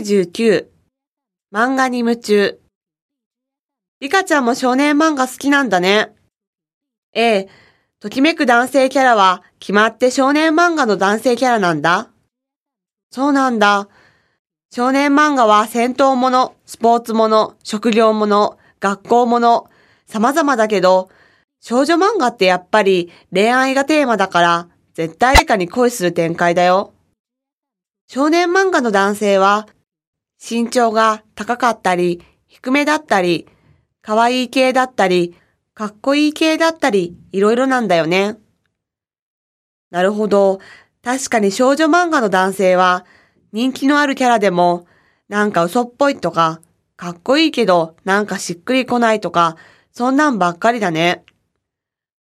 99漫画に夢中リカちゃんも少年漫画好きなんだね。ええ、ときめく男性キャラは決まって少年漫画の男性キャラなんだ。そうなんだ。少年漫画は戦闘もの、スポーツもの、職業もの、学校もの、様々だけど、少女漫画ってやっぱり恋愛がテーマだから絶対誰かに恋する展開だよ。少年漫画の男性は身長が高かったり低めだったり可愛い系だったりかっこいい系だったりいろいろなんだよね。なるほど。確かに少女漫画の男性は人気のあるキャラでもなんか嘘っぽいとかかっこいいけどなんかしっくりこないとかそんなんばっかりだね。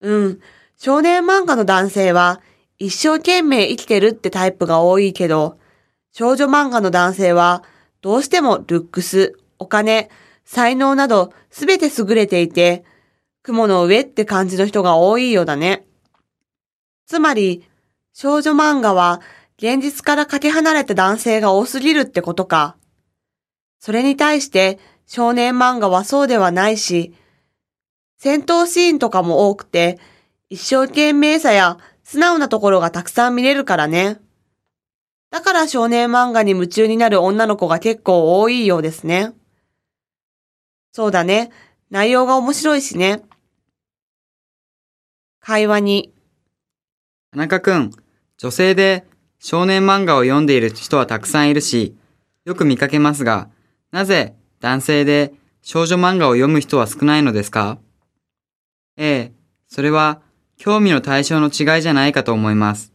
うん。少年漫画の男性は一生懸命生きてるってタイプが多いけど、少女漫画の男性はどうしてもルックス、お金、才能などすべて優れていて、雲の上って感じの人が多いようだね。つまり、少女漫画は現実からかけ離れた男性が多すぎるってことか。それに対して少年漫画はそうではないし、戦闘シーンとかも多くて、一生懸命さや素直なところがたくさん見れるからね。だから少年漫画に夢中になる女の子が結構多いようですね。そうだね。内容が面白いしね。会話に。田中くん、女性で少年漫画を読んでいる人はたくさんいるし、よく見かけますが、なぜ男性で少女漫画を読む人は少ないのですか？ええ、それは興味の対象の違いじゃないかと思います。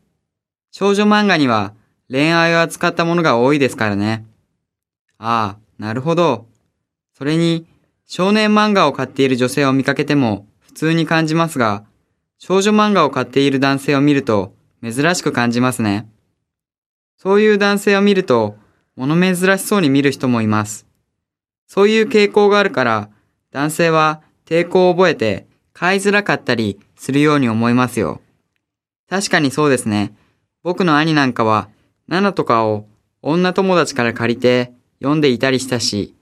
少女漫画には恋愛を扱ったものが多いですからね。ああ、なるほど。それに、少年漫画を買っている女性を見かけても普通に感じますが、少女漫画を買っている男性を見ると珍しく感じますね。そういう男性を見ると、物珍しそうに見る人もいます。そういう傾向があるから、男性は抵抗を覚えて買いづらかったりするように思いますよ。確かにそうですね。僕の兄なんかは、7とかを女友達から借りて読んでいたりしたし、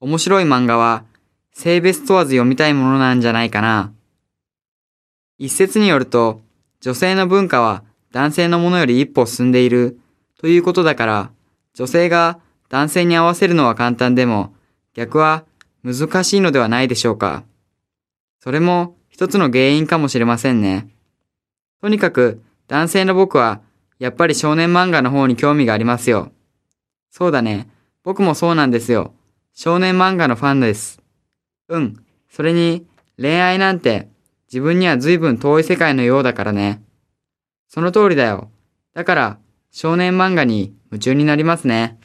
面白い漫画は性別問わず読みたいものなんじゃないかな。一説によると、女性の文化は男性のものより一歩進んでいるということだから、女性が男性に合わせるのは簡単でも、逆は難しいのではないでしょうか。それも一つの原因かもしれませんね。とにかく男性の僕はやっぱり少年漫画の方に興味がありますよ。そうだね。僕もそうなんですよ。少年漫画のファンです。うん。それに恋愛なんて自分には随分遠い世界のようだからね。その通りだよ。だから少年漫画に夢中になりますね。